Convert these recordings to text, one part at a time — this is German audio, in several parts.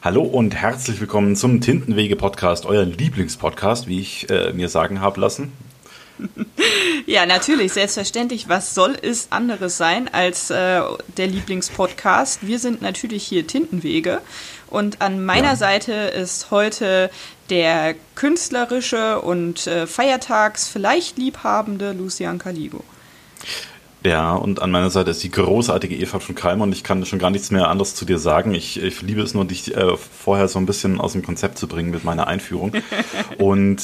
Hallo und herzlich willkommen zum Tintenwege-Podcast, euer Lieblingspodcast, wie ich äh, mir sagen habe lassen. Ja, natürlich, selbstverständlich. Was soll es anderes sein als äh, der Lieblingspodcast? Wir sind natürlich hier Tintenwege. Und an meiner ja. Seite ist heute der künstlerische und äh, feiertags vielleicht liebhabende Lucian Caligo. Ja, und an meiner Seite ist die großartige Eva von Keimer und ich kann schon gar nichts mehr anderes zu dir sagen. Ich, ich liebe es nur, dich äh, vorher so ein bisschen aus dem Konzept zu bringen mit meiner Einführung. und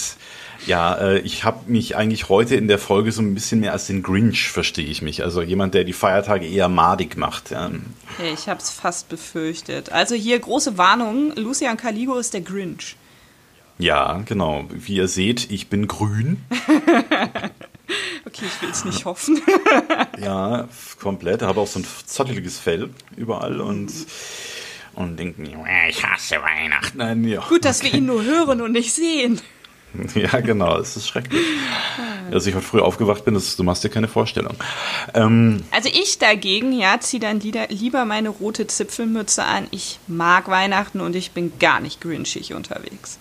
ja, äh, ich habe mich eigentlich heute in der Folge so ein bisschen mehr als den Grinch, verstehe ich mich. Also jemand, der die Feiertage eher madig macht. Ja. Ich habe es fast befürchtet. Also hier große Warnung, Lucian Caligo ist der Grinch. Ja, genau. Wie ihr seht, ich bin grün. Okay, ich will es nicht hoffen. ja, komplett. Ich habe auch so ein zotteliges Fell überall und, und denken, ich hasse Weihnachten. Nein, ja. Gut, dass okay. wir ihn nur hören und nicht sehen. Ja, genau, es ist schrecklich. Als ich heute früh aufgewacht bin, das, du machst dir keine Vorstellung. Ähm, also ich dagegen, ja, ziehe dann lieber meine rote Zipfelmütze an. Ich mag Weihnachten und ich bin gar nicht grinchig unterwegs.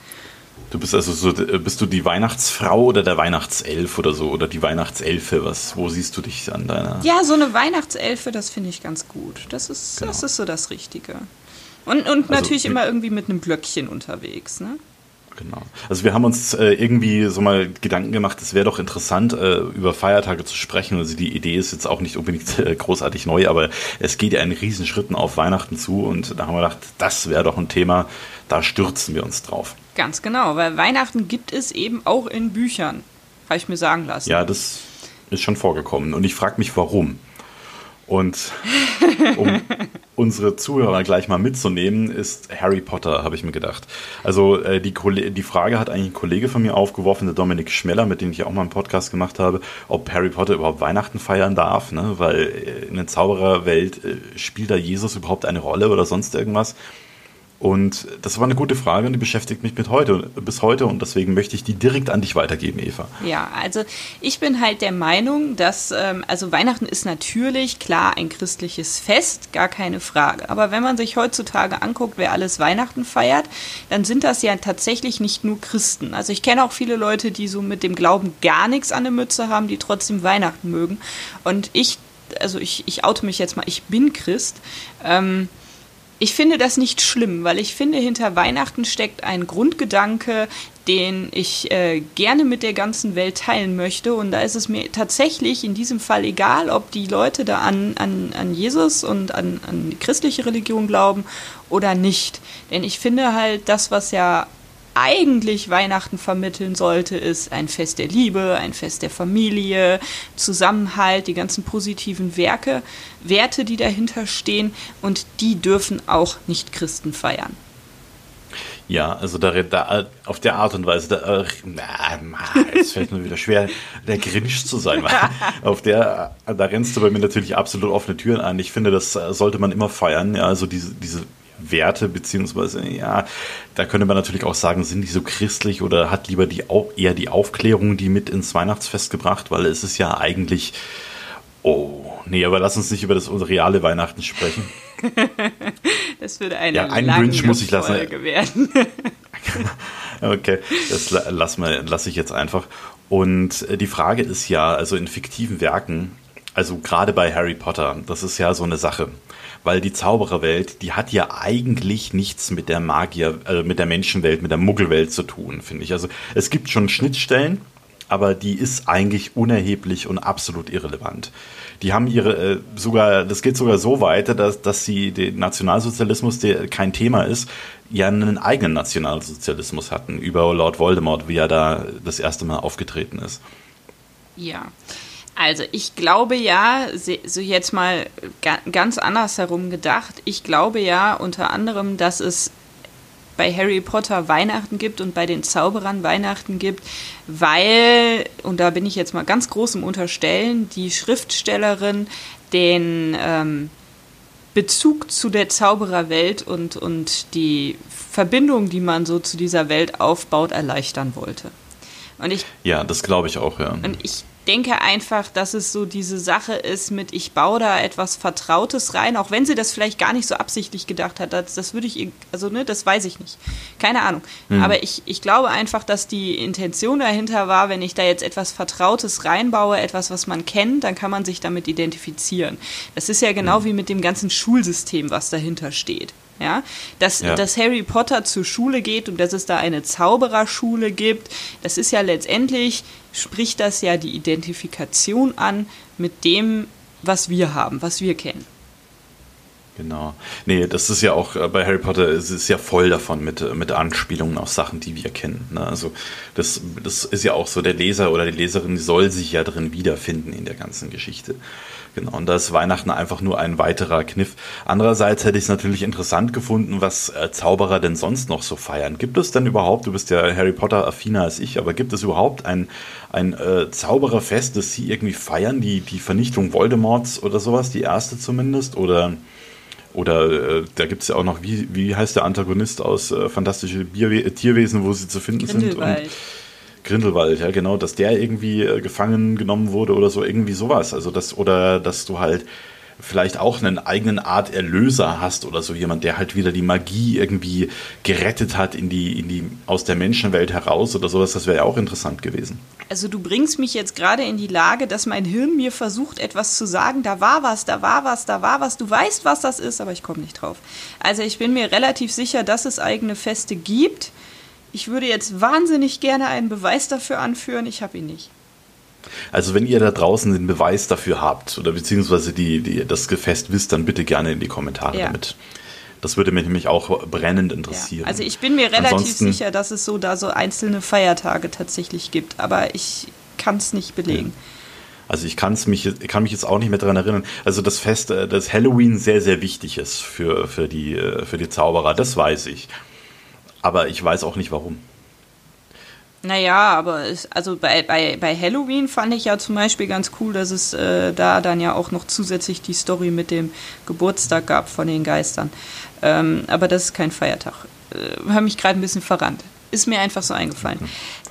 Du bist also so, bist du die Weihnachtsfrau oder der Weihnachtself oder so? Oder die Weihnachtselfe? Was, wo siehst du dich an deiner. Ja, so eine Weihnachtselfe, das finde ich ganz gut. Das ist, genau. das ist so das Richtige. Und, und also, natürlich immer irgendwie mit einem Glöckchen unterwegs, ne? Genau. Also wir haben uns äh, irgendwie so mal Gedanken gemacht, es wäre doch interessant, äh, über Feiertage zu sprechen. Also die Idee ist jetzt auch nicht unbedingt äh, großartig neu, aber es geht ja in Riesenschritten auf Weihnachten zu und da haben wir gedacht, das wäre doch ein Thema, da stürzen wir uns drauf. Ganz genau, weil Weihnachten gibt es eben auch in Büchern, habe ich mir sagen lassen. Ja, das ist schon vorgekommen und ich frage mich, warum. Und um unsere Zuhörer gleich mal mitzunehmen, ist Harry Potter, habe ich mir gedacht. Also äh, die, die Frage hat eigentlich ein Kollege von mir aufgeworfen, der Dominik Schmeller, mit dem ich auch mal einen Podcast gemacht habe, ob Harry Potter überhaupt Weihnachten feiern darf, ne? weil äh, in der Zaubererwelt äh, spielt da Jesus überhaupt eine Rolle oder sonst irgendwas. Und das war eine gute Frage und die beschäftigt mich mit heute, bis heute und deswegen möchte ich die direkt an dich weitergeben, Eva. Ja, also ich bin halt der Meinung, dass, ähm, also Weihnachten ist natürlich klar ein christliches Fest, gar keine Frage. Aber wenn man sich heutzutage anguckt, wer alles Weihnachten feiert, dann sind das ja tatsächlich nicht nur Christen. Also ich kenne auch viele Leute, die so mit dem Glauben gar nichts an der Mütze haben, die trotzdem Weihnachten mögen. Und ich, also ich, ich oute mich jetzt mal, ich bin Christ. Ähm, ich finde das nicht schlimm, weil ich finde, hinter Weihnachten steckt ein Grundgedanke, den ich äh, gerne mit der ganzen Welt teilen möchte. Und da ist es mir tatsächlich in diesem Fall egal, ob die Leute da an, an, an Jesus und an, an die christliche Religion glauben oder nicht. Denn ich finde halt, das, was ja eigentlich Weihnachten vermitteln sollte, ist ein Fest der Liebe, ein Fest der Familie, Zusammenhalt, die ganzen positiven Werke, Werte, die dahinter stehen und die dürfen auch nicht Christen feiern. Ja, also da, da, auf der Art und Weise, da, äh, es fällt mir wieder schwer, der Grinch zu sein. auf der, da rennst du bei mir natürlich absolut offene Türen an. Ich finde, das äh, sollte man immer feiern. Ja, also diese, diese Werte, beziehungsweise, ja, da könnte man natürlich auch sagen, sind die so christlich oder hat lieber die, eher die Aufklärung die mit ins Weihnachtsfest gebracht, weil es ist ja eigentlich, oh, nee, aber lass uns nicht über das reale Weihnachten sprechen. das würde eine ja, einen Grinch muss ich lassen. Folge werden. okay, das lass, mal, lass ich jetzt einfach. Und äh, die Frage ist ja, also in fiktiven Werken, also gerade bei Harry Potter, das ist ja so eine Sache weil die Zaubererwelt, die hat ja eigentlich nichts mit der Magier, äh, mit der Menschenwelt, mit der Muggelwelt zu tun, finde ich. Also es gibt schon Schnittstellen, aber die ist eigentlich unerheblich und absolut irrelevant. Die haben ihre, äh, sogar, das geht sogar so weit, dass, dass sie den Nationalsozialismus, der kein Thema ist, ja einen eigenen Nationalsozialismus hatten über Lord Voldemort, wie er da das erste Mal aufgetreten ist. Ja. Also ich glaube ja, so jetzt mal ganz anders herum gedacht, ich glaube ja unter anderem, dass es bei Harry Potter Weihnachten gibt und bei den Zauberern Weihnachten gibt, weil, und da bin ich jetzt mal ganz groß im Unterstellen, die Schriftstellerin den ähm, Bezug zu der Zaubererwelt und, und die Verbindung, die man so zu dieser Welt aufbaut, erleichtern wollte. Und ich, ja, das glaube ich auch, ja. Und ich denke einfach, dass es so diese Sache ist mit, ich baue da etwas Vertrautes rein, auch wenn sie das vielleicht gar nicht so absichtlich gedacht hat. Das, das würde ich, also ne, das weiß ich nicht. Keine Ahnung. Mhm. Aber ich, ich glaube einfach, dass die Intention dahinter war, wenn ich da jetzt etwas Vertrautes reinbaue, etwas, was man kennt, dann kann man sich damit identifizieren. Das ist ja genau mhm. wie mit dem ganzen Schulsystem, was dahinter steht. Ja, dass, ja. dass Harry Potter zur Schule geht und dass es da eine Zaubererschule gibt, das ist ja letztendlich, spricht das ja die Identifikation an mit dem, was wir haben, was wir kennen. Genau. Nee, das ist ja auch äh, bei Harry Potter, es ist ja voll davon mit, mit Anspielungen auf Sachen, die wir kennen. Ne? Also das, das ist ja auch so, der Leser oder die Leserin soll sich ja drin wiederfinden in der ganzen Geschichte. Genau, und da ist Weihnachten einfach nur ein weiterer Kniff. Andererseits hätte ich es natürlich interessant gefunden, was äh, Zauberer denn sonst noch so feiern. Gibt es denn überhaupt, du bist ja Harry Potter affiner als ich, aber gibt es überhaupt ein, ein äh, Zaubererfest, das sie irgendwie feiern, die, die Vernichtung Voldemorts oder sowas, die erste zumindest? Oder, oder äh, da gibt es ja auch noch, wie, wie heißt der Antagonist aus äh, Fantastische Bierwe Tierwesen, wo sie zu finden sind? Und, Grindelwald, ja genau, dass der irgendwie äh, gefangen genommen wurde oder so, irgendwie sowas. Also das, oder dass du halt vielleicht auch einen eigenen Art Erlöser hast oder so jemand, der halt wieder die Magie irgendwie gerettet hat in die, in die, aus der Menschenwelt heraus oder sowas, das wäre ja auch interessant gewesen. Also du bringst mich jetzt gerade in die Lage, dass mein Hirn mir versucht, etwas zu sagen, da war was, da war was, da war was, du weißt, was das ist, aber ich komme nicht drauf. Also ich bin mir relativ sicher, dass es eigene Feste gibt ich würde jetzt wahnsinnig gerne einen Beweis dafür anführen, ich habe ihn nicht. Also wenn ihr da draußen den Beweis dafür habt oder beziehungsweise die, die, das Gefest wisst, dann bitte gerne in die Kommentare ja. damit. Das würde mich nämlich auch brennend interessieren. Ja, also ich bin mir relativ Ansonsten, sicher, dass es so da so einzelne Feiertage tatsächlich gibt, aber ich kann es nicht belegen. Ja. Also ich kann's mich, kann mich jetzt auch nicht mehr daran erinnern. Also das Fest, äh, das Halloween sehr, sehr wichtig ist für, für, die, äh, für die Zauberer, das weiß ich. Aber ich weiß auch nicht warum. Naja, aber es, also bei, bei, bei Halloween fand ich ja zum Beispiel ganz cool, dass es äh, da dann ja auch noch zusätzlich die Story mit dem Geburtstag gab von den Geistern. Ähm, aber das ist kein Feiertag. Äh, habe mich gerade ein bisschen verrannt ist mir einfach so eingefallen.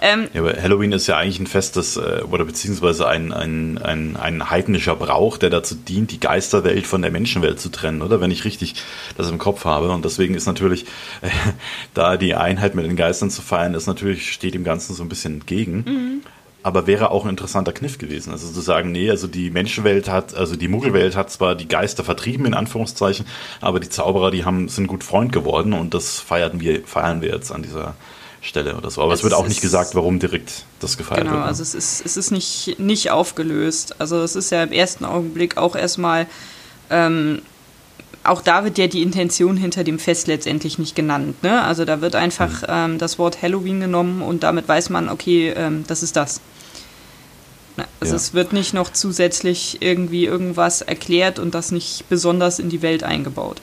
Ähm, ja, aber Halloween ist ja eigentlich ein Fest, das, äh, oder beziehungsweise ein, ein, ein, ein heidnischer Brauch, der dazu dient, die Geisterwelt von der Menschenwelt zu trennen, oder? Wenn ich richtig das im Kopf habe. Und deswegen ist natürlich, äh, da die Einheit mit den Geistern zu feiern, ist natürlich, steht dem Ganzen so ein bisschen entgegen. Mhm. Aber wäre auch ein interessanter Kniff gewesen. Also zu sagen, nee, also die Menschenwelt hat, also die Muggelwelt hat zwar die Geister vertrieben, in Anführungszeichen, aber die Zauberer, die haben, sind gut Freund geworden und das feiern wir, feiern wir jetzt an dieser, Stelle oder so. Aber es, es wird auch nicht gesagt, warum direkt das gefeiert genau, wird. Genau, also es ist, es ist nicht, nicht aufgelöst. Also es ist ja im ersten Augenblick auch erstmal, ähm, auch da wird ja die Intention hinter dem Fest letztendlich nicht genannt. Ne? Also da wird einfach mhm. ähm, das Wort Halloween genommen und damit weiß man, okay, ähm, das ist das. Also ja. es wird nicht noch zusätzlich irgendwie irgendwas erklärt und das nicht besonders in die Welt eingebaut.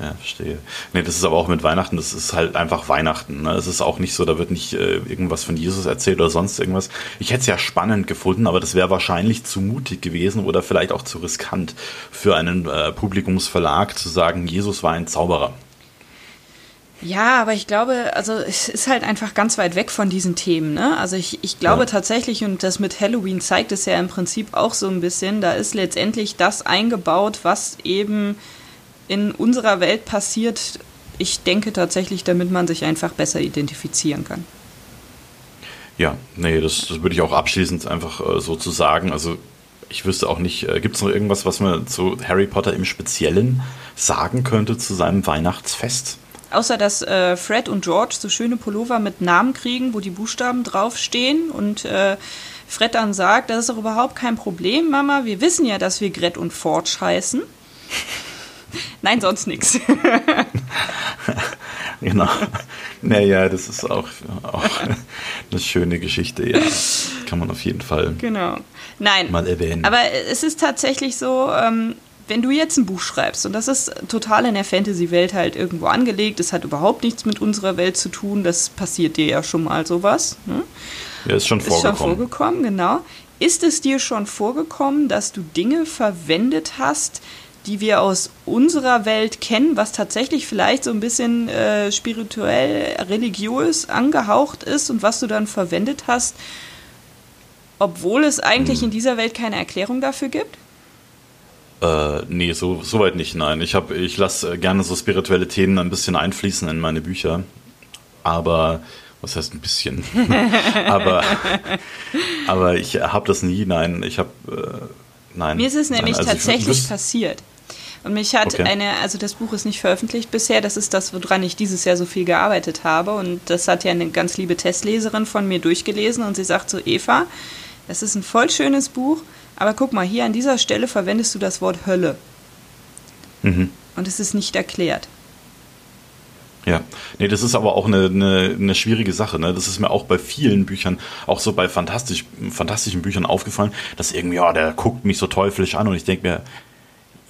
Ja, verstehe. Nee, das ist aber auch mit Weihnachten, das ist halt einfach Weihnachten. Ne? Es ist auch nicht so, da wird nicht äh, irgendwas von Jesus erzählt oder sonst irgendwas. Ich hätte es ja spannend gefunden, aber das wäre wahrscheinlich zu mutig gewesen oder vielleicht auch zu riskant für einen äh, Publikumsverlag zu sagen, Jesus war ein Zauberer. Ja, aber ich glaube, also es ist halt einfach ganz weit weg von diesen Themen. Ne? Also ich, ich glaube ja. tatsächlich, und das mit Halloween zeigt es ja im Prinzip auch so ein bisschen, da ist letztendlich das eingebaut, was eben in unserer Welt passiert, ich denke tatsächlich, damit man sich einfach besser identifizieren kann. Ja, nee, das, das würde ich auch abschließend einfach äh, so zu sagen. Also ich wüsste auch nicht, äh, gibt es noch irgendwas, was man zu Harry Potter im Speziellen sagen könnte zu seinem Weihnachtsfest? Außer dass äh, Fred und George so schöne Pullover mit Namen kriegen, wo die Buchstaben draufstehen und äh, Fred dann sagt, das ist doch überhaupt kein Problem, Mama. Wir wissen ja, dass wir Gret und Forge heißen. Nein, sonst nichts. genau. Naja, das ist auch, auch eine schöne Geschichte, ja. Kann man auf jeden Fall genau. Nein, mal erwähnen. Aber es ist tatsächlich so, ähm, wenn du jetzt ein Buch schreibst, und das ist total in der Fantasy-Welt halt irgendwo angelegt, es hat überhaupt nichts mit unserer Welt zu tun, das passiert dir ja schon mal sowas. Ne? Ja, ist schon vorgekommen. Ist schon vorgekommen, genau. Ist es dir schon vorgekommen, dass du Dinge verwendet hast, die wir aus unserer Welt kennen, was tatsächlich vielleicht so ein bisschen äh, spirituell, religiös angehaucht ist und was du dann verwendet hast, Obwohl es eigentlich hm. in dieser Welt keine Erklärung dafür gibt? Äh, nee, so, so weit nicht, nein. Ich, ich lasse gerne so spirituelle Themen ein bisschen einfließen in meine Bücher. Aber, was heißt ein bisschen? aber, aber ich habe das nie, nein. Ich habe, äh, nein. Mir ist es nämlich nein, also tatsächlich ich, passiert. Und mich hat okay. eine, also das Buch ist nicht veröffentlicht bisher, das ist das, woran ich dieses Jahr so viel gearbeitet habe. Und das hat ja eine ganz liebe Testleserin von mir durchgelesen und sie sagt so, Eva, das ist ein voll schönes Buch, aber guck mal, hier an dieser Stelle verwendest du das Wort Hölle. Mhm. Und es ist nicht erklärt. Ja, nee, das ist aber auch eine, eine, eine schwierige Sache. Ne? Das ist mir auch bei vielen Büchern, auch so bei fantastisch, fantastischen Büchern aufgefallen, dass irgendwie, ja, der guckt mich so teuflisch an und ich denke mir,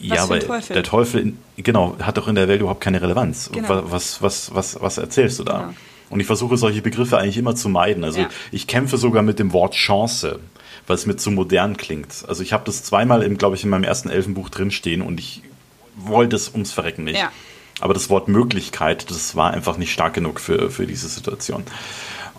ja, weil Teufel? der Teufel, genau, hat doch in der Welt überhaupt keine Relevanz. Genau. Was, was, was, was erzählst du da? Genau. Und ich versuche solche Begriffe eigentlich immer zu meiden. Also ja. ich kämpfe sogar mit dem Wort Chance weil es mir zu modern klingt. Also ich habe das zweimal, glaube ich, in meinem ersten Elfenbuch drinstehen und ich wollte es ums Verrecken nicht. Ja. Aber das Wort Möglichkeit, das war einfach nicht stark genug für, für diese Situation.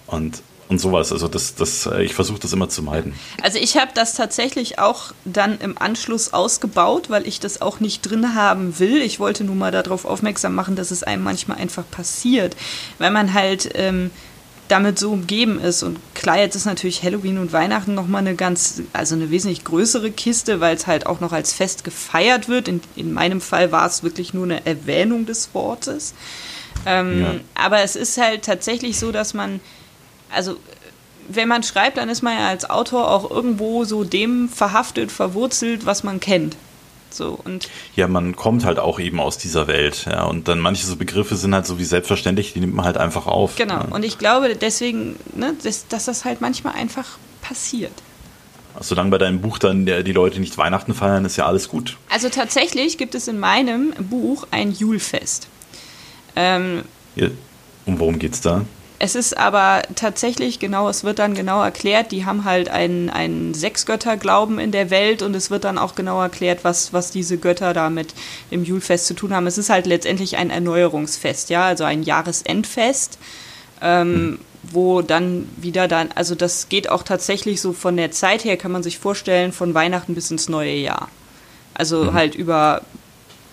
Und, und sowas, also das, das, äh, ich versuche das immer zu meiden. Also ich habe das tatsächlich auch dann im Anschluss ausgebaut, weil ich das auch nicht drin haben will. Ich wollte nur mal darauf aufmerksam machen, dass es einem manchmal einfach passiert, weil man halt... Ähm, damit so umgeben ist. Und klar, jetzt ist natürlich Halloween und Weihnachten nochmal eine ganz, also eine wesentlich größere Kiste, weil es halt auch noch als Fest gefeiert wird. In, in meinem Fall war es wirklich nur eine Erwähnung des Wortes. Ähm, ja. Aber es ist halt tatsächlich so, dass man, also wenn man schreibt, dann ist man ja als Autor auch irgendwo so dem verhaftet, verwurzelt, was man kennt. So, und ja, man kommt halt auch eben aus dieser Welt, ja, und dann manche so Begriffe sind halt so wie selbstverständlich, die nimmt man halt einfach auf. Genau, ja. und ich glaube deswegen, ne, dass, dass das halt manchmal einfach passiert. Solange bei deinem Buch dann die Leute nicht Weihnachten feiern, ist ja alles gut. Also tatsächlich gibt es in meinem Buch ein Julfest. Ähm, ja. Um worum geht's da? Es ist aber tatsächlich genau, es wird dann genau erklärt, die haben halt einen, einen Sechsgötterglauben in der Welt und es wird dann auch genau erklärt, was, was diese Götter da mit dem Julfest zu tun haben. Es ist halt letztendlich ein Erneuerungsfest, ja, also ein Jahresendfest, ähm, mhm. wo dann wieder dann, also das geht auch tatsächlich so von der Zeit her, kann man sich vorstellen, von Weihnachten bis ins neue Jahr. Also mhm. halt über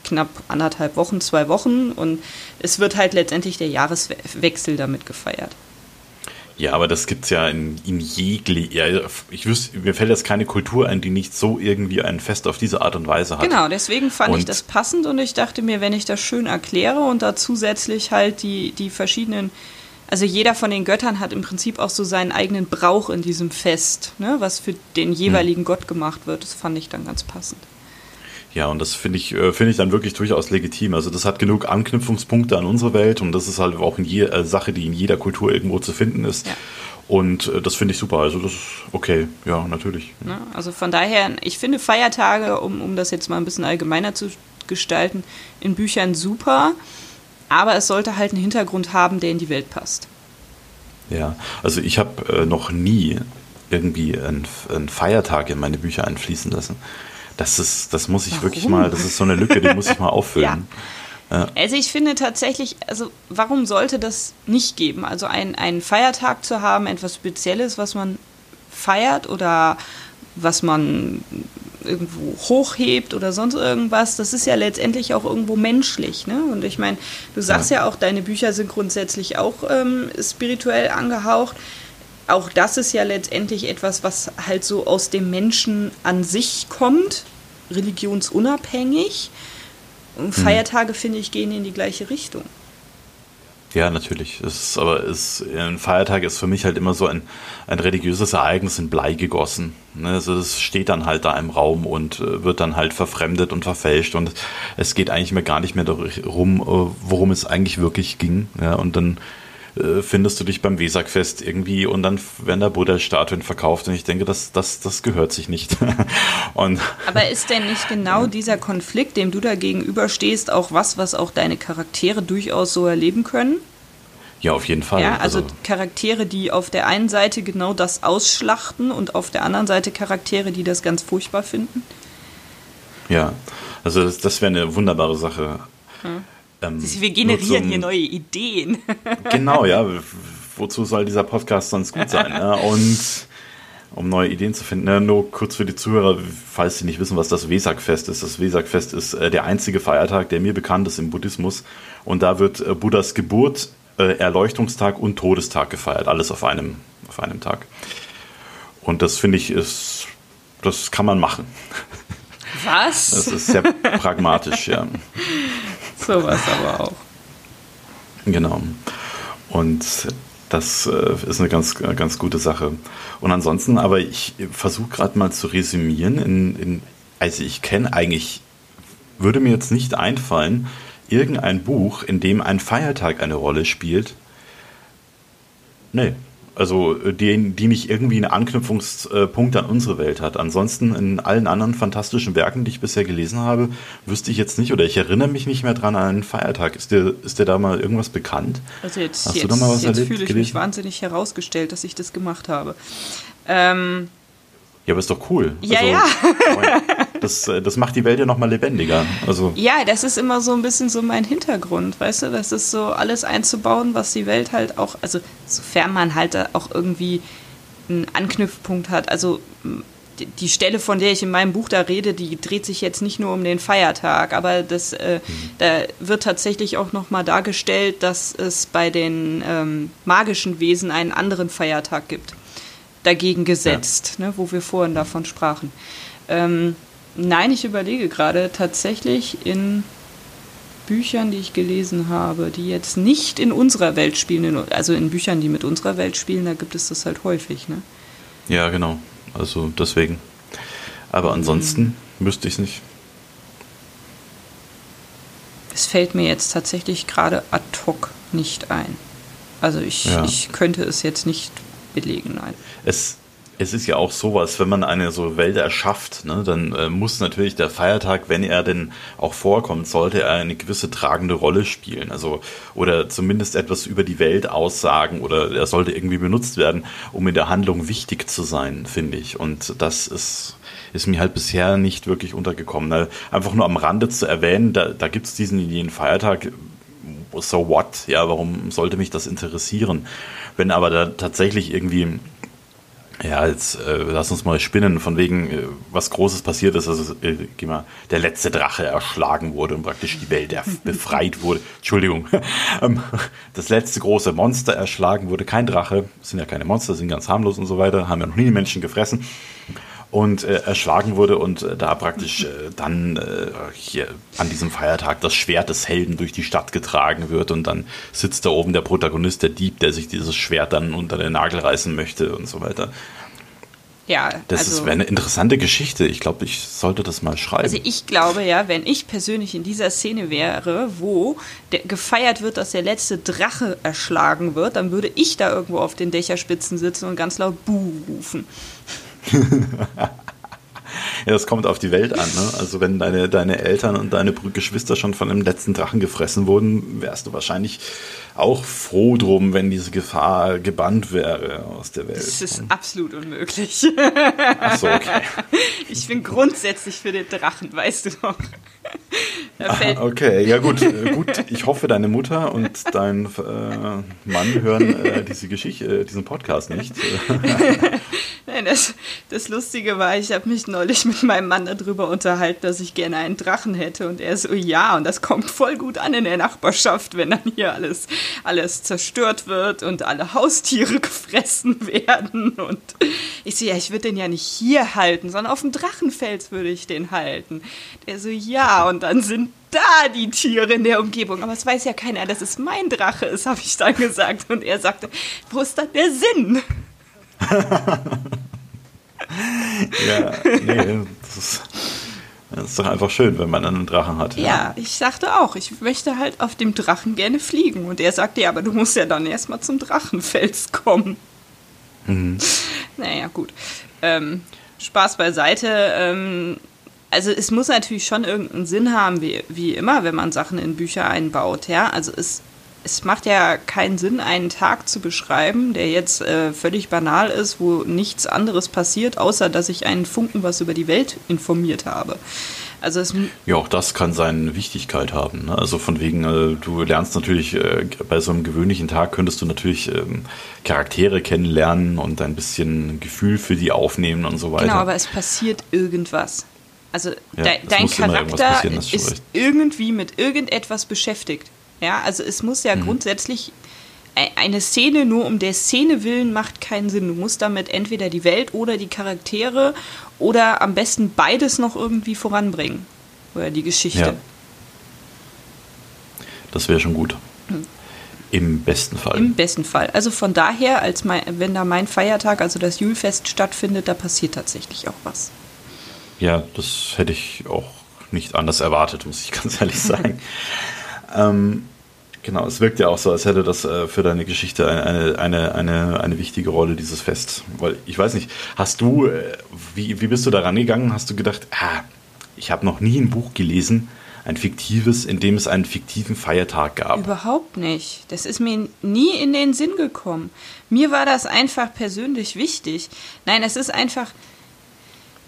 knapp anderthalb Wochen, zwei Wochen und es wird halt letztendlich der Jahreswechsel damit gefeiert. Ja, aber das gibt es ja in, in jeglich. Ja, ich wüsste, mir fällt jetzt keine Kultur ein, die nicht so irgendwie ein Fest auf diese Art und Weise hat. Genau, deswegen fand und ich das passend und ich dachte mir, wenn ich das schön erkläre und da zusätzlich halt die, die verschiedenen, also jeder von den Göttern hat im Prinzip auch so seinen eigenen Brauch in diesem Fest, ne, was für den jeweiligen hm. Gott gemacht wird. Das fand ich dann ganz passend. Ja, und das finde ich, äh, finde ich dann wirklich durchaus legitim. Also das hat genug Anknüpfungspunkte an unsere Welt und das ist halt auch eine äh, Sache, die in jeder Kultur irgendwo zu finden ist. Ja. Und äh, das finde ich super. Also das ist okay, ja, natürlich. Ja, also von daher, ich finde Feiertage, um, um das jetzt mal ein bisschen allgemeiner zu gestalten, in Büchern super, aber es sollte halt einen Hintergrund haben, der in die Welt passt. Ja, also ich habe äh, noch nie irgendwie einen, einen Feiertag in meine Bücher einfließen lassen. Das ist, das muss ich warum? wirklich mal, das ist so eine Lücke, die muss ich mal auffüllen. Ja. Ja. Also ich finde tatsächlich, also warum sollte das nicht geben? Also ein, einen Feiertag zu haben, etwas Spezielles, was man feiert oder was man irgendwo hochhebt oder sonst irgendwas, das ist ja letztendlich auch irgendwo menschlich. Ne? Und ich meine, du sagst ja. ja. auch, deine Bücher sind grundsätzlich auch ähm, spirituell angehaucht auch das ist ja letztendlich etwas, was halt so aus dem Menschen an sich kommt, religionsunabhängig. Und hm. Feiertage, hm. finde ich, gehen in die gleiche Richtung. Ja, natürlich. Es ist, aber es, ein Feiertag ist für mich halt immer so ein, ein religiöses Ereignis in Blei gegossen. Ne? Also es steht dann halt da im Raum und äh, wird dann halt verfremdet und verfälscht und es geht eigentlich mehr gar nicht mehr darum, äh, worum es eigentlich wirklich ging. Ja? Und dann äh, findest du dich beim Weserfest irgendwie und dann werden da Buddha-Statuen verkauft und ich denke, das, das, das gehört sich nicht. und Aber ist denn nicht genau dieser Konflikt, dem du da gegenüberstehst, auch was, was auch deine Charaktere durchaus so erleben können? Ja, auf jeden Fall. Ja, also, also, Charaktere, die auf der einen Seite genau das ausschlachten und auf der anderen Seite Charaktere, die das ganz furchtbar finden. Ja, also das, das wäre eine wunderbare Sache. Hm. Ähm, wir generieren zum, hier neue Ideen. genau, ja. Wozu soll dieser Podcast sonst gut sein? ne? Und um neue Ideen zu finden. Ja, nur kurz für die Zuhörer, falls sie nicht wissen, was das Vesak-Fest ist. Das Vesak-Fest ist äh, der einzige Feiertag, der mir bekannt ist im Buddhismus. Und da wird äh, Buddhas Geburt, äh, Erleuchtungstag und Todestag gefeiert. Alles auf einem, auf einem Tag. Und das finde ich ist, das kann man machen. Was? Das ist sehr pragmatisch, ja. Sowas aber auch. Genau. Und das äh, ist eine ganz, ganz gute Sache. Und ansonsten, aber ich versuche gerade mal zu resümieren. In, in, also ich kenne eigentlich, würde mir jetzt nicht einfallen, irgendein Buch, in dem ein Feiertag eine Rolle spielt. Nee, also die, die nicht irgendwie einen Anknüpfungspunkt an unsere Welt hat. Ansonsten in allen anderen fantastischen Werken, die ich bisher gelesen habe, wüsste ich jetzt nicht oder ich erinnere mich nicht mehr dran an einen Feiertag. Ist dir, ist dir da mal irgendwas bekannt? Also jetzt, Hast jetzt, du da mal was jetzt erlebt, fühle ich gelesen? mich wahnsinnig herausgestellt, dass ich das gemacht habe. Ähm, ja, aber ist doch cool. Ja, also, ja. das, äh, das macht die Welt ja nochmal lebendiger. Also. Ja, das ist immer so ein bisschen so mein Hintergrund, weißt du? Das ist so alles einzubauen, was die Welt halt auch, also sofern man halt auch irgendwie einen Anknüpfpunkt hat. Also die Stelle, von der ich in meinem Buch da rede, die dreht sich jetzt nicht nur um den Feiertag, aber das, äh, mhm. da wird tatsächlich auch nochmal dargestellt, dass es bei den ähm, magischen Wesen einen anderen Feiertag gibt dagegen gesetzt, ja. ne, wo wir vorhin davon sprachen. Ähm, nein, ich überlege gerade tatsächlich in Büchern, die ich gelesen habe, die jetzt nicht in unserer Welt spielen, also in Büchern, die mit unserer Welt spielen, da gibt es das halt häufig. Ne? Ja, genau. Also deswegen. Aber ansonsten mhm. wüsste ich es nicht. Es fällt mir jetzt tatsächlich gerade ad hoc nicht ein. Also ich, ja. ich könnte es jetzt nicht belegen, nein. Es, es ist ja auch sowas, wenn man eine so Welt erschafft, ne, dann äh, muss natürlich der Feiertag, wenn er denn auch vorkommt, sollte er eine gewisse tragende Rolle spielen. Also, oder zumindest etwas über die Welt aussagen oder er sollte irgendwie benutzt werden, um in der Handlung wichtig zu sein, finde ich. Und das ist, ist mir halt bisher nicht wirklich untergekommen. Ne? Einfach nur am Rande zu erwähnen, da, da gibt es diesen jeden Feiertag, so what? Ja, warum sollte mich das interessieren? Wenn aber da tatsächlich irgendwie ja, jetzt äh, lass uns mal spinnen, von wegen, äh, was Großes passiert ist, also äh, geh mal, der letzte Drache erschlagen wurde und praktisch die Welt befreit wurde. Entschuldigung. Ähm, das letzte große Monster erschlagen wurde. Kein Drache, sind ja keine Monster, sind ganz harmlos und so weiter, haben ja noch nie Menschen gefressen und äh, erschlagen wurde und äh, da praktisch äh, dann äh, hier an diesem Feiertag das Schwert des Helden durch die Stadt getragen wird und dann sitzt da oben der Protagonist, der Dieb, der sich dieses Schwert dann unter den Nagel reißen möchte und so weiter. Ja, das also, wäre eine interessante Geschichte. Ich glaube, ich sollte das mal schreiben. Also ich glaube ja, wenn ich persönlich in dieser Szene wäre, wo gefeiert wird, dass der letzte Drache erschlagen wird, dann würde ich da irgendwo auf den Dächerspitzen sitzen und ganz laut Buh rufen. Ja, das kommt auf die Welt an. Ne? Also wenn deine, deine Eltern und deine Geschwister schon von einem letzten Drachen gefressen wurden, wärst du wahrscheinlich auch froh drum, wenn diese Gefahr gebannt wäre aus der Welt. Das ist absolut unmöglich. Ach so, okay. Ich bin grundsätzlich für den Drachen, weißt du doch. Ah, okay, ja gut, äh, gut. Ich hoffe, deine Mutter und dein äh, Mann hören äh, diese Geschichte, äh, diesen Podcast nicht. Nein, das, das Lustige war, ich habe mich neulich mit meinem Mann darüber unterhalten, dass ich gerne einen Drachen hätte und er so, ja, und das kommt voll gut an in der Nachbarschaft, wenn dann hier alles, alles zerstört wird und alle Haustiere gefressen werden und ich so, ja, ich würde den ja nicht hier halten, sondern auf dem Drachenfels würde ich den halten. Der so, ja, und dann sind da die Tiere in der Umgebung. Aber es weiß ja keiner, dass es mein Drache ist, habe ich dann gesagt. Und er sagte, wo ist dann der Sinn? Ja, nee, das ist, das ist, doch einfach schön, wenn man einen Drachen hat. Ja. ja, ich sagte auch, ich möchte halt auf dem Drachen gerne fliegen. Und er sagte, ja, aber du musst ja dann erstmal zum Drachenfels kommen. Mhm. Naja, gut. Ähm, Spaß beiseite. Ähm, also es muss natürlich schon irgendeinen Sinn haben, wie, wie immer, wenn man Sachen in Bücher einbaut. Ja, also es es macht ja keinen Sinn, einen Tag zu beschreiben, der jetzt äh, völlig banal ist, wo nichts anderes passiert, außer dass ich einen Funken was über die Welt informiert habe. Also ja, auch das kann seine Wichtigkeit haben. Ne? Also von wegen, äh, du lernst natürlich äh, bei so einem gewöhnlichen Tag könntest du natürlich ähm, Charaktere kennenlernen und ein bisschen Gefühl für die aufnehmen und so weiter. Genau, aber es passiert irgendwas. Also ja, de dein Charakter ist recht. irgendwie mit irgendetwas beschäftigt. Ja, also es muss ja mhm. grundsätzlich eine Szene nur um der Szene willen macht keinen Sinn. Du musst damit entweder die Welt oder die Charaktere oder am besten beides noch irgendwie voranbringen. Oder die Geschichte. Ja. Das wäre schon gut. Hm. Im besten Fall. Im besten Fall. Also von daher, als mein, wenn da mein Feiertag, also das Julfest stattfindet, da passiert tatsächlich auch was. Ja, das hätte ich auch nicht anders erwartet, muss ich ganz ehrlich sagen. ähm, Genau, es wirkt ja auch so, als hätte das äh, für deine Geschichte eine, eine, eine, eine wichtige Rolle, dieses Fest. Weil ich weiß nicht, hast du, äh, wie, wie bist du da rangegangen? Hast du gedacht, ah, ich habe noch nie ein Buch gelesen, ein fiktives, in dem es einen fiktiven Feiertag gab? Überhaupt nicht. Das ist mir nie in den Sinn gekommen. Mir war das einfach persönlich wichtig. Nein, es ist einfach,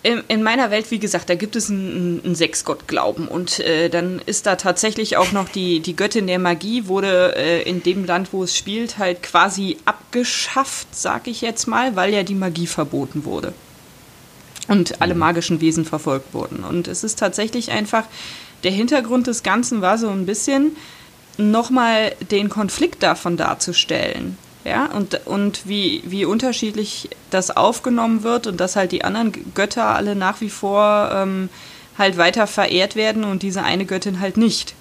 in, in, meiner Welt, wie gesagt, da gibt es einen, einen Sechsgott-Glauben und äh, dann ist da tatsächlich auch noch die, die Göttin der Magie, wurde äh, in dem Land, wo es spielt, halt quasi abgeschafft, sag ich jetzt mal, weil ja die Magie verboten wurde und alle mhm. magischen Wesen verfolgt wurden. Und es ist tatsächlich einfach, der Hintergrund des Ganzen war so ein bisschen, nochmal den Konflikt davon darzustellen ja, und, und wie, wie unterschiedlich das aufgenommen wird und dass halt die anderen Götter alle nach wie vor ähm, halt weiter verehrt werden und diese eine Göttin halt nicht.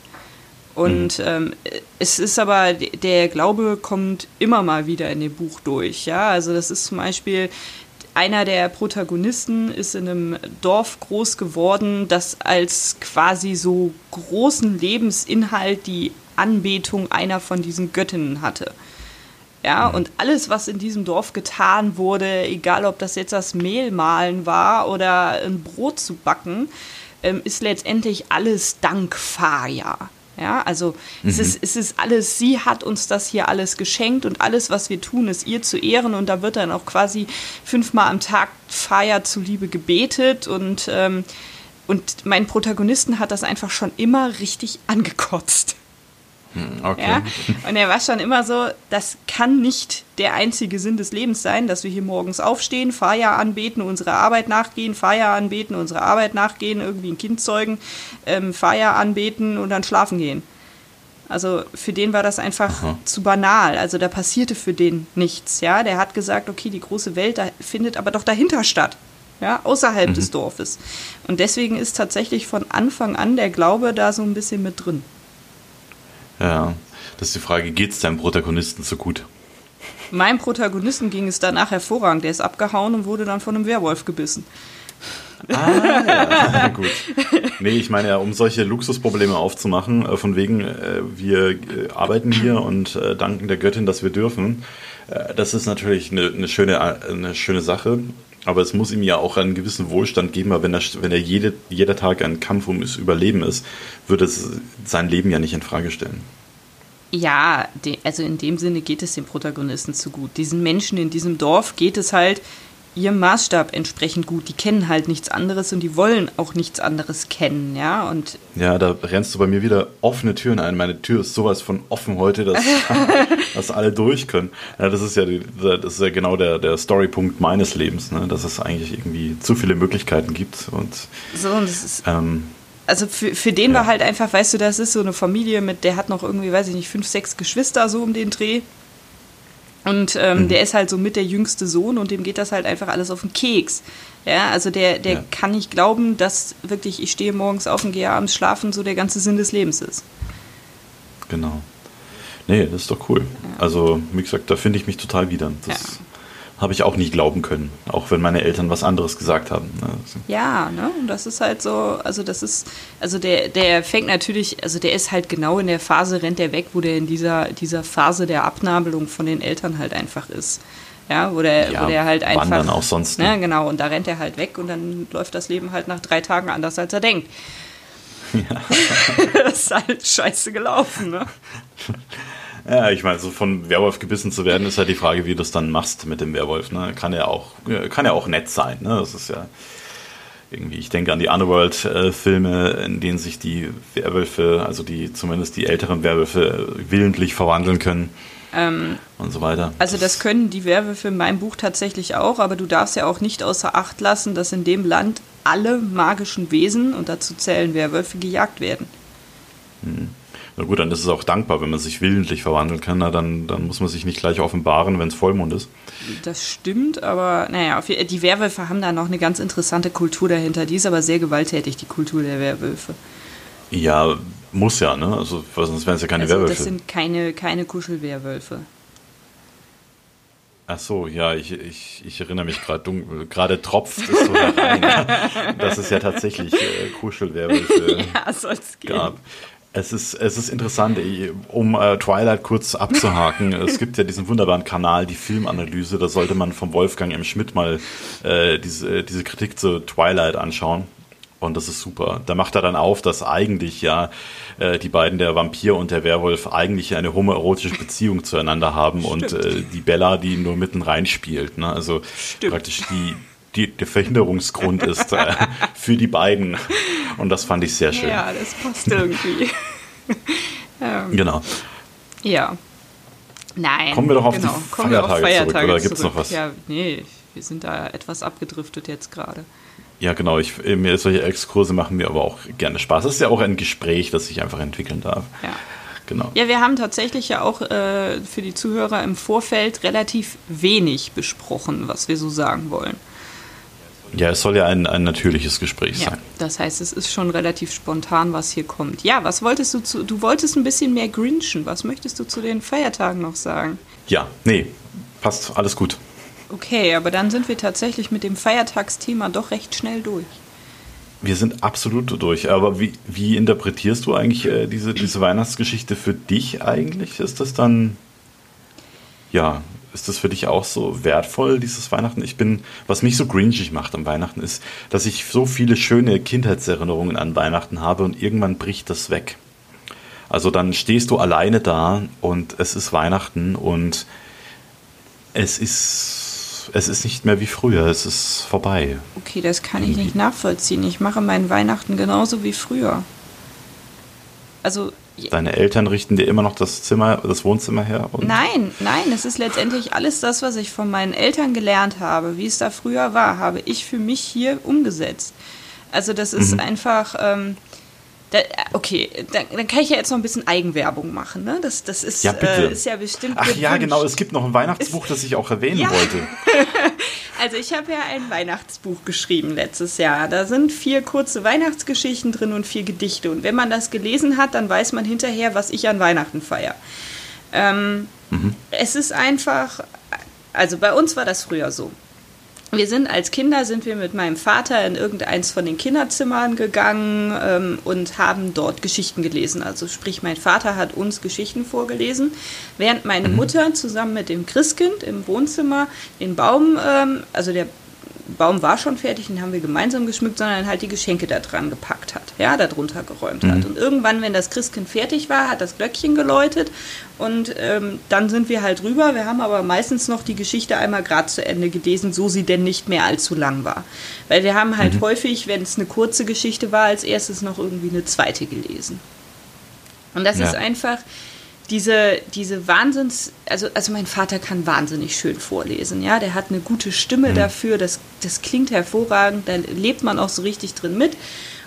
Und mhm. ähm, es ist aber, der Glaube kommt immer mal wieder in dem Buch durch, ja. Also das ist zum Beispiel, einer der Protagonisten ist in einem Dorf groß geworden, das als quasi so großen Lebensinhalt die Anbetung einer von diesen Göttinnen hatte. Ja, und alles, was in diesem Dorf getan wurde, egal ob das jetzt das Mehlmahlen war oder ein Brot zu backen, ähm, ist letztendlich alles dank Faja. Ja, also mhm. es, ist, es ist alles, sie hat uns das hier alles geschenkt und alles, was wir tun, ist ihr zu ehren und da wird dann auch quasi fünfmal am Tag Feier zuliebe gebetet und, ähm, und mein Protagonisten hat das einfach schon immer richtig angekotzt. Hm, okay. Ja? Und er war schon immer so, das kann nicht der einzige Sinn des Lebens sein, dass wir hier morgens aufstehen, Feier anbeten, unsere Arbeit nachgehen, Feier anbeten, unsere Arbeit nachgehen, irgendwie ein Kind zeugen, ähm, Feier anbeten und dann schlafen gehen. Also für den war das einfach Aha. zu banal. Also da passierte für den nichts. Ja, der hat gesagt, okay, die große Welt findet aber doch dahinter statt. Ja, außerhalb mhm. des Dorfes. Und deswegen ist tatsächlich von Anfang an der Glaube da so ein bisschen mit drin. Ja, das ist die Frage, geht es deinem Protagonisten so gut? Meinem Protagonisten ging es danach hervorragend. Der ist abgehauen und wurde dann von einem Werwolf gebissen. Ah, ja, gut. Nee, ich meine ja, um solche Luxusprobleme aufzumachen, äh, von wegen, äh, wir äh, arbeiten hier und danken der Göttin, dass wir dürfen, das ist natürlich eine, eine, schöne, eine schöne Sache. Aber es muss ihm ja auch einen gewissen Wohlstand geben, weil wenn er, wenn er jede, jeder Tag ein Kampf ums Überleben ist, würde es sein Leben ja nicht in Frage stellen. Ja, also in dem Sinne geht es dem Protagonisten zu gut. Diesen Menschen in diesem Dorf geht es halt ihrem Maßstab entsprechend gut. Die kennen halt nichts anderes und die wollen auch nichts anderes kennen, ja. Und ja, da rennst du bei mir wieder offene Türen ein. Meine Tür ist sowas von offen heute, dass, dass alle durch können. Ja, das ist ja, die, das ist ja genau der, der Storypunkt meines Lebens, ne? dass es eigentlich irgendwie zu viele Möglichkeiten gibt. Und, so, und das ist. Ähm, also für, für den ja. war halt einfach, weißt du, das ist so eine Familie mit, der hat noch irgendwie, weiß ich nicht, fünf, sechs Geschwister so um den Dreh. Und ähm, mhm. der ist halt so mit der jüngste Sohn und dem geht das halt einfach alles auf den Keks. Ja, also der, der ja. kann nicht glauben, dass wirklich, ich stehe morgens auf und gehe abends schlafen, so der ganze Sinn des Lebens ist. Genau. Nee, das ist doch cool. Ja. Also, wie gesagt, da finde ich mich total wieder. Das ja habe ich auch nie glauben können, auch wenn meine Eltern was anderes gesagt haben. Ne? Ja, ne? Und das ist halt so, also das ist, also der, der fängt natürlich, also der ist halt genau in der Phase, rennt er weg, wo der in dieser, dieser Phase der Abnabelung von den Eltern halt einfach ist. Ja, wo der, ja, wo der halt einfach. Wandern auch sonst. Ne, genau, und da rennt er halt weg und dann läuft das Leben halt nach drei Tagen anders, als er denkt. Ja. das ist halt scheiße gelaufen, ne? Ja, ich meine, so von Werwolf gebissen zu werden, ist halt die Frage, wie du das dann machst mit dem Werwolf. Ne? Kann ja auch, kann ja auch nett sein. Ne? Das ist ja, irgendwie, ich denke an die Underworld-Filme, in denen sich die Werwölfe, also die zumindest die älteren Werwölfe, willentlich verwandeln können. Ähm, und so weiter. Also das können die Werwölfe in meinem Buch tatsächlich auch, aber du darfst ja auch nicht außer Acht lassen, dass in dem Land alle magischen Wesen, und dazu zählen Werwölfe, gejagt werden. Hm. Na gut, dann ist es auch dankbar, wenn man sich willentlich verwandeln kann. Na, dann, dann muss man sich nicht gleich offenbaren, wenn es Vollmond ist. Das stimmt, aber naja, die Werwölfe haben da noch eine ganz interessante Kultur dahinter. Die ist aber sehr gewalttätig, die Kultur der Werwölfe. Ja, muss ja, ne? Also, sonst wären es ja keine also, Werwölfe. Das sind keine, keine Kuschelwerwölfe. Ach so, ja, ich, ich, ich erinnere mich gerade Gerade tropft es so herein, dass es ja tatsächlich äh, Kuschelwerwölfe ja, soll's gehen. gab. Es ist, es ist interessant, um äh, Twilight kurz abzuhaken. es gibt ja diesen wunderbaren Kanal, die Filmanalyse. Da sollte man vom Wolfgang M. Schmidt mal äh, diese, diese Kritik zu Twilight anschauen. Und das ist super. Da macht er dann auf, dass eigentlich ja äh, die beiden, der Vampir und der Werwolf, eigentlich eine homoerotische Beziehung zueinander haben Stimmt. und äh, die Bella, die nur mitten reinspielt. Ne? Also Stimmt. praktisch die, die, der Verhinderungsgrund ist äh, für die beiden. Und das fand ich sehr schön. Ja, das passt irgendwie. ähm, genau. Ja. Nein. Kommen wir doch auf genau. die Kommen Feiertage, auf Feiertage zurück, oder gibt es noch was? Ja, nee, wir sind da etwas abgedriftet jetzt gerade. Ja, genau. Ich, mir solche Exkurse machen mir aber auch gerne Spaß. Das ist ja auch ein Gespräch, das sich einfach entwickeln darf. Ja. Genau. Ja, wir haben tatsächlich ja auch äh, für die Zuhörer im Vorfeld relativ wenig besprochen, was wir so sagen wollen. Ja, es soll ja ein, ein natürliches Gespräch ja, sein. Das heißt, es ist schon relativ spontan, was hier kommt. Ja, was wolltest du zu. Du wolltest ein bisschen mehr grinchen. Was möchtest du zu den Feiertagen noch sagen? Ja, nee, passt alles gut. Okay, aber dann sind wir tatsächlich mit dem Feiertagsthema doch recht schnell durch. Wir sind absolut durch. Aber wie, wie interpretierst du eigentlich äh, diese, diese Weihnachtsgeschichte für dich eigentlich? Ist das dann, ja, ist das für dich auch so wertvoll, dieses Weihnachten? Ich bin, was mich so gringig macht am Weihnachten, ist, dass ich so viele schöne Kindheitserinnerungen an Weihnachten habe und irgendwann bricht das weg. Also dann stehst du alleine da und es ist Weihnachten und es ist es ist nicht mehr wie früher, es ist vorbei. Okay, das kann Irgendwie. ich nicht nachvollziehen. Ich mache meinen Weihnachten genauso wie früher. Also Deine Eltern richten dir immer noch das Zimmer, das Wohnzimmer her? nein, nein, es ist letztendlich alles das, was ich von meinen Eltern gelernt habe, wie es da früher war, habe ich für mich hier umgesetzt. Also das ist mhm. einfach, ähm, da, okay, dann, dann, kann ich ja jetzt noch ein bisschen Eigenwerbung machen. Ne? Das, das ist, ja, äh, ist ja bestimmt. Ach gewünscht. ja, genau, es gibt noch ein Weihnachtsbuch, das ich auch erwähnen ja. wollte. also ich habe ja ein Weihnachtsbuch geschrieben letztes Jahr. Da sind vier kurze Weihnachtsgeschichten drin und vier Gedichte. Und wenn man das gelesen hat, dann weiß man hinterher, was ich an Weihnachten feiere. Ähm, mhm. Es ist einfach, also bei uns war das früher so wir sind als Kinder sind wir mit meinem Vater in irgendeins von den Kinderzimmern gegangen ähm, und haben dort Geschichten gelesen. Also sprich, mein Vater hat uns Geschichten vorgelesen, während meine mhm. Mutter zusammen mit dem Christkind im Wohnzimmer den Baum, ähm, also der Baum war schon fertig, den haben wir gemeinsam geschmückt, sondern halt die Geschenke da dran gepackt hat, ja, da drunter geräumt mhm. hat. Und irgendwann, wenn das Christkind fertig war, hat das Glöckchen geläutet und ähm, dann sind wir halt rüber. Wir haben aber meistens noch die Geschichte einmal gerade zu Ende gelesen, so sie denn nicht mehr allzu lang war. Weil wir haben halt mhm. häufig, wenn es eine kurze Geschichte war, als erstes noch irgendwie eine zweite gelesen. Und das ja. ist einfach, diese, diese Wahnsinns, also, also mein Vater kann wahnsinnig schön vorlesen, ja, der hat eine gute Stimme mhm. dafür, das, das klingt hervorragend, da lebt man auch so richtig drin mit.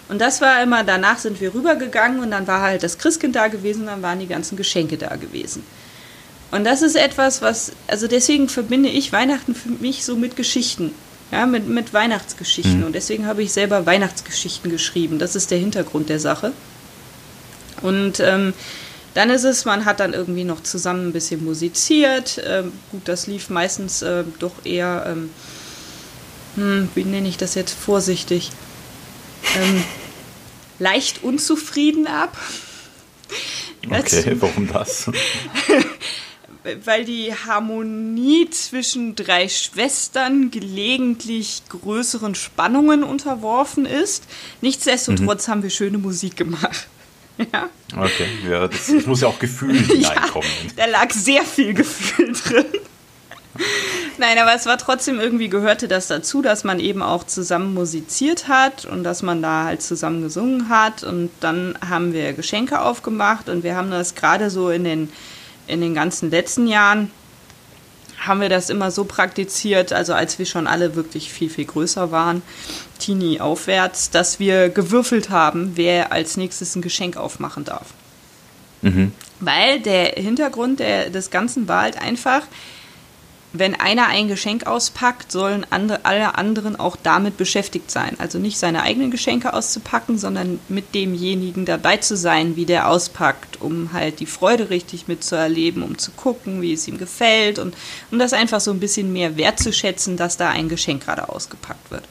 Und das war immer, danach sind wir rübergegangen und dann war halt das Christkind da gewesen, dann waren die ganzen Geschenke da gewesen. Und das ist etwas, was, also deswegen verbinde ich Weihnachten für mich so mit Geschichten, ja, mit, mit Weihnachtsgeschichten. Mhm. Und deswegen habe ich selber Weihnachtsgeschichten geschrieben. Das ist der Hintergrund der Sache. Und ähm, dann ist es, man hat dann irgendwie noch zusammen ein bisschen musiziert. Ähm, gut, das lief meistens äh, doch eher, ähm, hm, wie nenne ich das jetzt vorsichtig, ähm, leicht unzufrieden ab. Okay, warum das? weil die Harmonie zwischen drei Schwestern gelegentlich größeren Spannungen unterworfen ist. Nichtsdestotrotz mhm. haben wir schöne Musik gemacht. Ja. Okay, ja, das, das muss ja auch Gefühl hineinkommen. Ja, da lag sehr viel Gefühl drin. Nein, aber es war trotzdem irgendwie gehörte das dazu, dass man eben auch zusammen musiziert hat und dass man da halt zusammen gesungen hat. Und dann haben wir Geschenke aufgemacht und wir haben das gerade so in den, in den ganzen letzten Jahren haben wir das immer so praktiziert, also als wir schon alle wirklich viel, viel größer waren, Teenie aufwärts, dass wir gewürfelt haben, wer als nächstes ein Geschenk aufmachen darf. Mhm. Weil der Hintergrund der, des Ganzen war halt einfach, wenn einer ein Geschenk auspackt, sollen andere, alle anderen auch damit beschäftigt sein. Also nicht seine eigenen Geschenke auszupacken, sondern mit demjenigen dabei zu sein, wie der auspackt, um halt die Freude richtig mitzuerleben, um zu gucken, wie es ihm gefällt und um das einfach so ein bisschen mehr wertzuschätzen, dass da ein Geschenk gerade ausgepackt wird.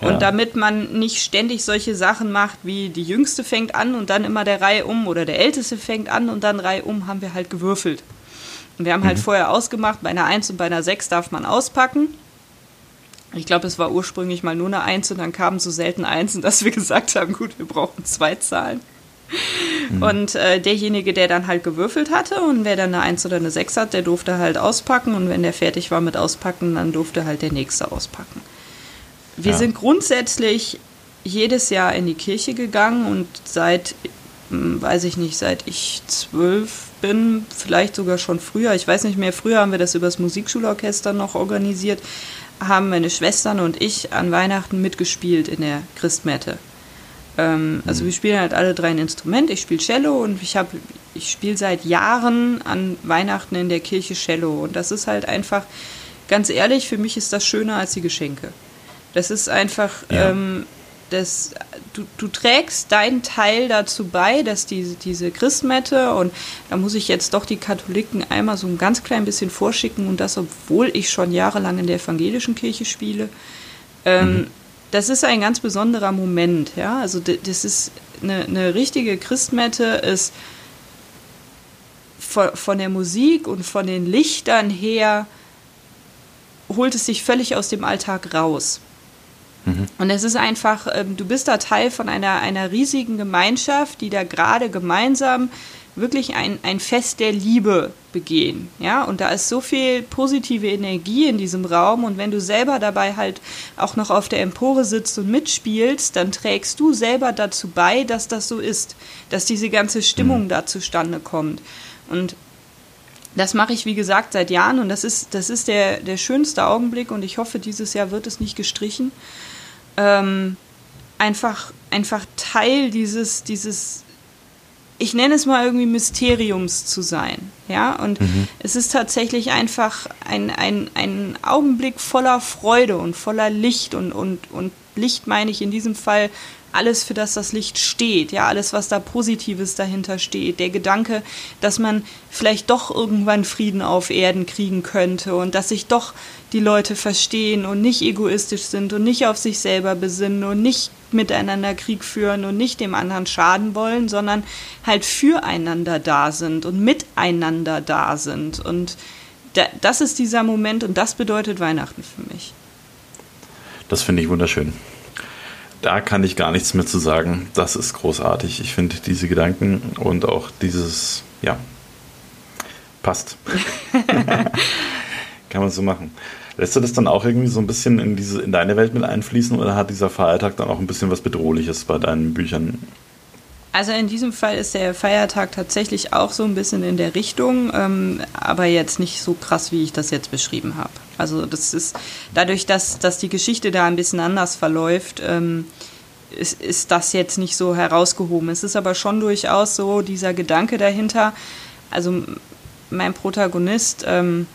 Ja. Und damit man nicht ständig solche Sachen macht, wie die Jüngste fängt an und dann immer der Reihe um oder der Älteste fängt an und dann Reihe um, haben wir halt gewürfelt. Und wir haben halt mhm. vorher ausgemacht, bei einer 1 und bei einer 6 darf man auspacken. Ich glaube, es war ursprünglich mal nur eine 1 und dann kamen so selten Einsen, dass wir gesagt haben, gut, wir brauchen zwei Zahlen. Mhm. Und äh, derjenige, der dann halt gewürfelt hatte und wer dann eine 1 oder eine 6 hat, der durfte halt auspacken und wenn der fertig war mit Auspacken, dann durfte halt der nächste auspacken. Wir ja. sind grundsätzlich jedes Jahr in die Kirche gegangen und seit, hm, weiß ich nicht, seit ich zwölf bin, vielleicht sogar schon früher, ich weiß nicht mehr, früher haben wir das übers Musikschulorchester noch organisiert, haben meine Schwestern und ich an Weihnachten mitgespielt in der Christmette. Ähm, also wir spielen halt alle drei ein Instrument. Ich spiele Cello und ich habe, ich spiele seit Jahren an Weihnachten in der Kirche Cello. Und das ist halt einfach, ganz ehrlich, für mich ist das schöner als die Geschenke. Das ist einfach, ja. ähm, das, du, du trägst deinen Teil dazu bei, dass diese, diese Christmette und da muss ich jetzt doch die Katholiken einmal so ein ganz klein bisschen vorschicken und das, obwohl ich schon jahrelang in der evangelischen Kirche spiele. Ähm, mhm. Das ist ein ganz besonderer Moment, ja. Also das ist eine, eine richtige Christmette ist von, von der Musik und von den Lichtern her holt es sich völlig aus dem Alltag raus. Mhm. Und es ist einfach, ähm, du bist da Teil von einer, einer riesigen Gemeinschaft, die da gerade gemeinsam wirklich ein, ein Fest der Liebe begehen. Ja, und da ist so viel positive Energie in diesem Raum. Und wenn du selber dabei halt auch noch auf der Empore sitzt und mitspielst, dann trägst du selber dazu bei, dass das so ist, dass diese ganze Stimmung mhm. da zustande kommt. Und das mache ich, wie gesagt, seit Jahren und das ist, das ist der, der schönste Augenblick und ich hoffe, dieses Jahr wird es nicht gestrichen ähm, einfach, einfach Teil dieses, dieses, ich nenne es mal irgendwie Mysteriums zu sein. Ja, und mhm. es ist tatsächlich einfach ein, ein, ein Augenblick voller Freude und voller Licht und, und, und Licht meine ich in diesem Fall alles, für das das Licht steht, ja, alles, was da Positives dahinter steht, der Gedanke, dass man vielleicht doch irgendwann Frieden auf Erden kriegen könnte und dass sich doch die Leute verstehen und nicht egoistisch sind und nicht auf sich selber besinnen und nicht miteinander Krieg führen und nicht dem anderen schaden wollen, sondern halt füreinander da sind und miteinander da sind. Und das ist dieser Moment und das bedeutet Weihnachten für mich. Das finde ich wunderschön. Da kann ich gar nichts mehr zu sagen. Das ist großartig. Ich finde diese Gedanken und auch dieses, ja, passt. kann man so machen. Lässt du das dann auch irgendwie so ein bisschen in, diese, in deine Welt mit einfließen oder hat dieser Feiertag dann auch ein bisschen was Bedrohliches bei deinen Büchern? Also in diesem Fall ist der Feiertag tatsächlich auch so ein bisschen in der Richtung, ähm, aber jetzt nicht so krass, wie ich das jetzt beschrieben habe. Also das ist dadurch, dass, dass die Geschichte da ein bisschen anders verläuft, ähm, ist, ist das jetzt nicht so herausgehoben. Es ist aber schon durchaus so dieser Gedanke dahinter. Also mein Protagonist ähm,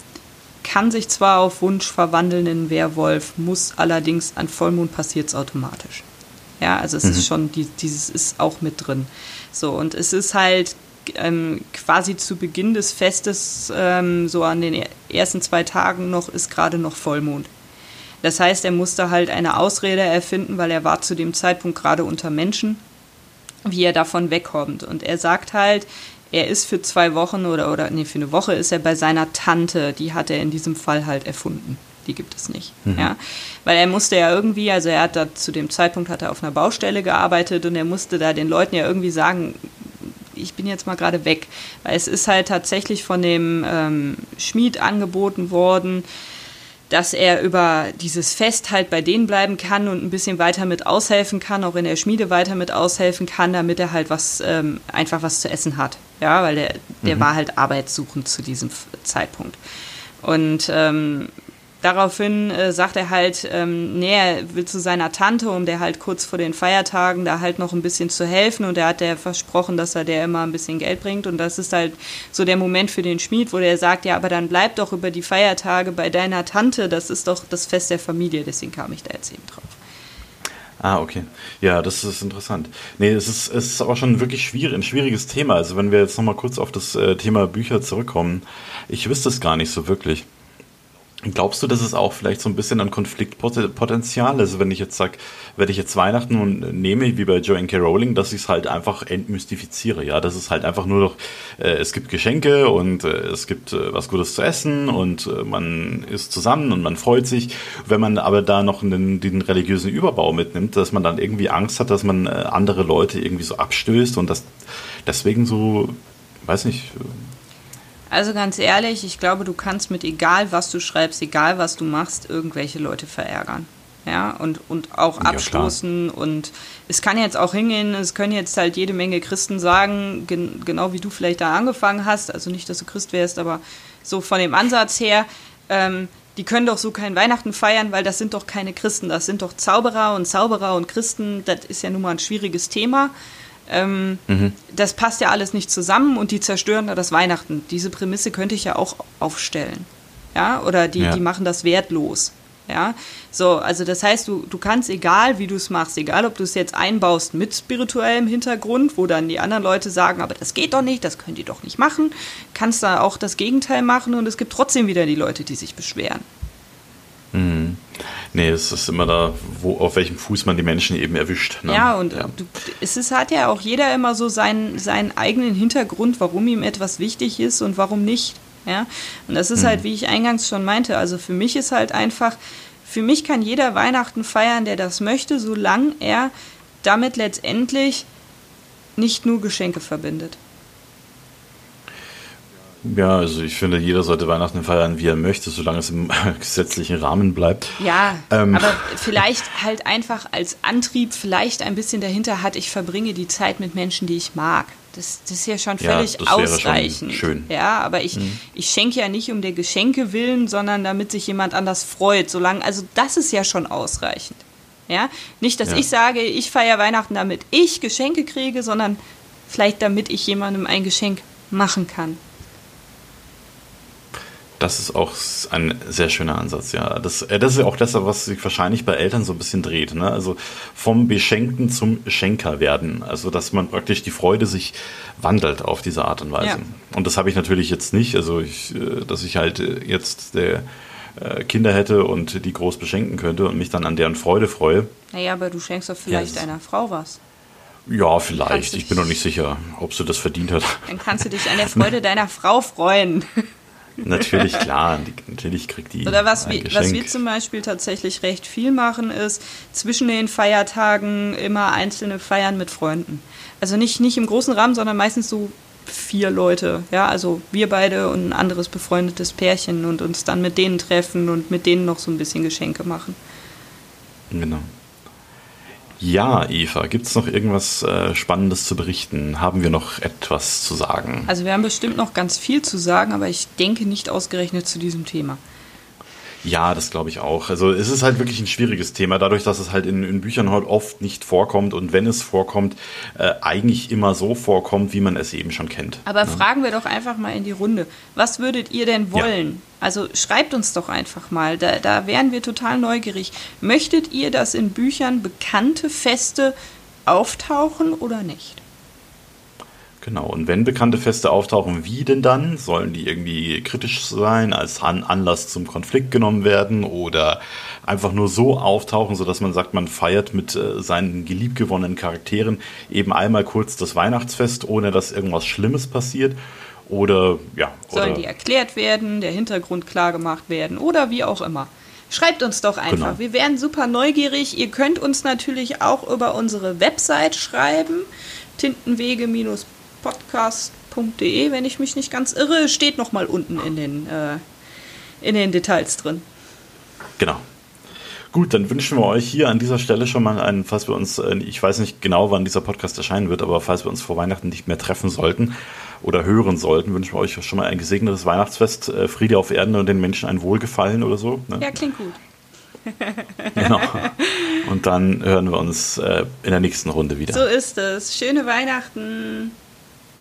kann sich zwar auf Wunsch verwandeln in Werwolf, muss allerdings an Vollmond passiert es automatisch. Ja, also es mhm. ist schon, die, dieses ist auch mit drin. So, und es ist halt ähm, quasi zu Beginn des Festes, ähm, so an den ersten zwei Tagen noch, ist gerade noch Vollmond. Das heißt, er musste halt eine Ausrede erfinden, weil er war zu dem Zeitpunkt gerade unter Menschen, wie er davon wegkommt. Und er sagt halt, er ist für zwei Wochen oder, oder nee, für eine Woche ist er bei seiner Tante, die hat er in diesem Fall halt erfunden. Die gibt es nicht. Mhm. Ja? Weil er musste ja irgendwie, also er hat da zu dem Zeitpunkt hat er auf einer Baustelle gearbeitet und er musste da den Leuten ja irgendwie sagen, ich bin jetzt mal gerade weg. Weil es ist halt tatsächlich von dem ähm, Schmied angeboten worden, dass er über dieses Fest halt bei denen bleiben kann und ein bisschen weiter mit aushelfen kann, auch in der Schmiede weiter mit aushelfen kann, damit er halt was ähm, einfach was zu essen hat. Ja, weil der, der mhm. war halt arbeitssuchend zu diesem Zeitpunkt. Und ähm, daraufhin äh, sagt er halt, ähm, nee, er will zu seiner Tante, um der halt kurz vor den Feiertagen da halt noch ein bisschen zu helfen. Und er hat der versprochen, dass er der immer ein bisschen Geld bringt. Und das ist halt so der Moment für den Schmied, wo der sagt, ja, aber dann bleib doch über die Feiertage bei deiner Tante. Das ist doch das Fest der Familie. Deswegen kam ich da jetzt eben drauf. Ah, okay. Ja, das ist interessant. Nee, es ist, es ist aber schon wirklich schwierig, ein schwieriges Thema. Also wenn wir jetzt nochmal kurz auf das äh, Thema Bücher zurückkommen, ich wüsste es gar nicht so wirklich. Glaubst du, dass es auch vielleicht so ein bisschen an Konfliktpotenzial? Also wenn ich jetzt sage, werde ich jetzt Weihnachten und nehme, wie bei Joanne K. Rowling, dass ich es halt einfach entmystifiziere. Ja, das ist halt einfach nur noch, äh, es gibt Geschenke und äh, es gibt äh, was Gutes zu essen und äh, man ist zusammen und man freut sich. Wenn man aber da noch einen, den religiösen Überbau mitnimmt, dass man dann irgendwie Angst hat, dass man äh, andere Leute irgendwie so abstößt und das deswegen so, weiß nicht, also ganz ehrlich, ich glaube, du kannst mit egal was du schreibst, egal was du machst, irgendwelche Leute verärgern. Ja, und, und auch ja, abstoßen. Klar. Und es kann jetzt auch hingehen, es können jetzt halt jede Menge Christen sagen, gen genau wie du vielleicht da angefangen hast, also nicht, dass du Christ wärst, aber so von dem Ansatz her, ähm, die können doch so kein Weihnachten feiern, weil das sind doch keine Christen, das sind doch Zauberer und Zauberer und Christen, das ist ja nun mal ein schwieriges Thema. Ähm, mhm. Das passt ja alles nicht zusammen und die zerstören da das Weihnachten. Diese Prämisse könnte ich ja auch aufstellen. Ja, oder die, ja. die machen das wertlos. Ja, so, also das heißt, du, du kannst, egal wie du es machst, egal ob du es jetzt einbaust mit spirituellem Hintergrund, wo dann die anderen Leute sagen, aber das geht doch nicht, das könnt ihr doch nicht machen, kannst da auch das Gegenteil machen und es gibt trotzdem wieder die Leute, die sich beschweren. Mhm. Nee, es ist immer da, wo, auf welchem Fuß man die Menschen eben erwischt. Ne? Ja, und ja. Du, es ist, hat ja auch jeder immer so seinen, seinen eigenen Hintergrund, warum ihm etwas wichtig ist und warum nicht. Ja? Und das ist mhm. halt, wie ich eingangs schon meinte, also für mich ist halt einfach, für mich kann jeder Weihnachten feiern, der das möchte, solange er damit letztendlich nicht nur Geschenke verbindet. Ja, also ich finde, jeder sollte Weihnachten feiern, wie er möchte, solange es im gesetzlichen Rahmen bleibt. Ja, ähm. aber vielleicht halt einfach als Antrieb vielleicht ein bisschen dahinter hat, ich verbringe die Zeit mit Menschen, die ich mag. Das, das ist ja schon völlig ja, ausreichend. schön. Ja, aber ich, mhm. ich schenke ja nicht um der Geschenke willen, sondern damit sich jemand anders freut. Solange, also das ist ja schon ausreichend. Ja, nicht, dass ja. ich sage, ich feiere Weihnachten, damit ich Geschenke kriege, sondern vielleicht damit ich jemandem ein Geschenk machen kann das ist auch ein sehr schöner Ansatz, ja. Das, äh, das ist ja auch das, was sich wahrscheinlich bei Eltern so ein bisschen dreht. Ne? Also vom Beschenkten zum Schenker werden. Also dass man praktisch die Freude sich wandelt auf diese Art und Weise. Ja. Und das habe ich natürlich jetzt nicht. Also ich, äh, dass ich halt äh, jetzt der Kinder hätte und die groß beschenken könnte und mich dann an deren Freude freue. Naja, aber du schenkst doch vielleicht ja, einer Frau was. Ja, vielleicht. Ich bin noch nicht sicher, ob sie das verdient hat. Dann kannst du dich an der Freude deiner Frau freuen. Natürlich, klar, natürlich kriegt die. Oder was, wir, was wir zum Beispiel tatsächlich recht viel machen, ist zwischen den Feiertagen immer einzelne Feiern mit Freunden. Also nicht, nicht im großen Rahmen, sondern meistens so vier Leute. Ja, also wir beide und ein anderes befreundetes Pärchen und uns dann mit denen treffen und mit denen noch so ein bisschen Geschenke machen. Genau. Ja, Eva, gibt es noch irgendwas äh, Spannendes zu berichten? Haben wir noch etwas zu sagen? Also wir haben bestimmt noch ganz viel zu sagen, aber ich denke nicht ausgerechnet zu diesem Thema. Ja, das glaube ich auch. Also es ist halt wirklich ein schwieriges Thema, dadurch, dass es halt in, in Büchern halt oft nicht vorkommt und wenn es vorkommt, äh, eigentlich immer so vorkommt, wie man es eben schon kennt. Aber ja. fragen wir doch einfach mal in die Runde. Was würdet ihr denn wollen? Ja. Also schreibt uns doch einfach mal, da, da wären wir total neugierig. Möchtet ihr, dass in Büchern bekannte Feste auftauchen oder nicht? Genau, und wenn bekannte Feste auftauchen, wie denn dann? Sollen die irgendwie kritisch sein, als Anlass zum Konflikt genommen werden oder einfach nur so auftauchen, sodass man sagt, man feiert mit äh, seinen geliebgewonnenen Charakteren eben einmal kurz das Weihnachtsfest, ohne dass irgendwas Schlimmes passiert? Oder ja. Sollen oder die erklärt werden, der Hintergrund klar gemacht werden oder wie auch immer? Schreibt uns doch einfach. Genau. Wir wären super neugierig. Ihr könnt uns natürlich auch über unsere Website schreiben. Tintenwege- podcast.de, wenn ich mich nicht ganz irre, steht noch mal unten in den, äh, in den Details drin. Genau. Gut, dann wünschen wir euch hier an dieser Stelle schon mal einen, falls wir uns, äh, ich weiß nicht genau, wann dieser Podcast erscheinen wird, aber falls wir uns vor Weihnachten nicht mehr treffen sollten oder hören sollten, wünschen wir euch schon mal ein gesegnetes Weihnachtsfest, äh, Friede auf Erden und den Menschen ein Wohlgefallen oder so. Ne? Ja, klingt gut. genau. Und dann hören wir uns äh, in der nächsten Runde wieder. So ist es. Schöne Weihnachten.